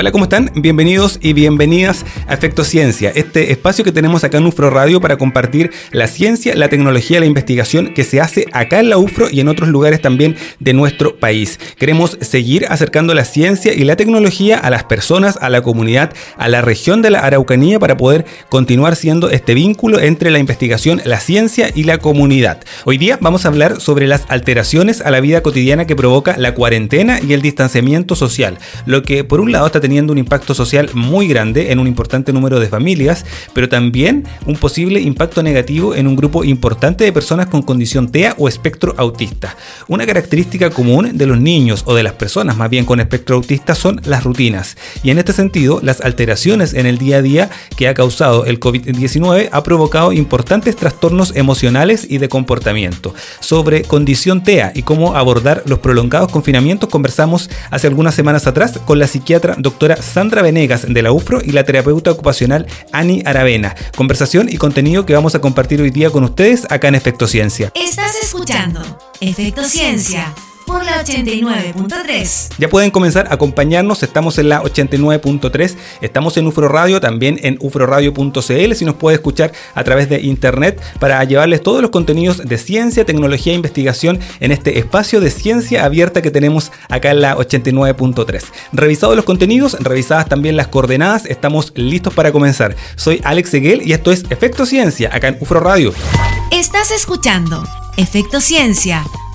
Hola, ¿cómo están? Bienvenidos y bienvenidas a Efecto Ciencia, este espacio que tenemos acá en UFRO Radio para compartir la ciencia, la tecnología la investigación que se hace acá en la UFRO y en otros lugares también de nuestro país. Queremos seguir acercando la ciencia y la tecnología a las personas, a la comunidad, a la región de la Araucanía para poder continuar siendo este vínculo entre la investigación, la ciencia y la comunidad. Hoy día vamos a hablar sobre las alteraciones a la vida cotidiana que provoca la cuarentena y el distanciamiento social, lo que por un lado está teniendo un impacto social muy grande en un importante número de familias, pero también un posible impacto negativo en un grupo importante de personas con condición TEA o espectro autista. Una característica común de los niños o de las personas más bien con espectro autista son las rutinas. Y en este sentido, las alteraciones en el día a día que ha causado el COVID-19 ha provocado importantes trastornos emocionales y de comportamiento. Sobre condición TEA y cómo abordar los prolongados confinamientos conversamos hace algunas semanas atrás con la psiquiatra doctora Sandra Venegas de la UFRO y la terapeuta ocupacional Ani Aravena. Conversación y contenido que vamos a compartir hoy día con ustedes acá en Efecto Ciencia. Estás escuchando Efecto Ciencia por la 89.3. Ya pueden comenzar a acompañarnos, estamos en la 89.3, estamos en UFRO Radio, también en ufroradio.cl, si nos puede escuchar a través de internet para llevarles todos los contenidos de ciencia, tecnología e investigación en este espacio de ciencia abierta que tenemos acá en la 89.3. Revisados los contenidos, revisadas también las coordenadas, estamos listos para comenzar. Soy Alex Seguel y esto es Efecto Ciencia acá en UFRO Radio. Estás escuchando Efecto Ciencia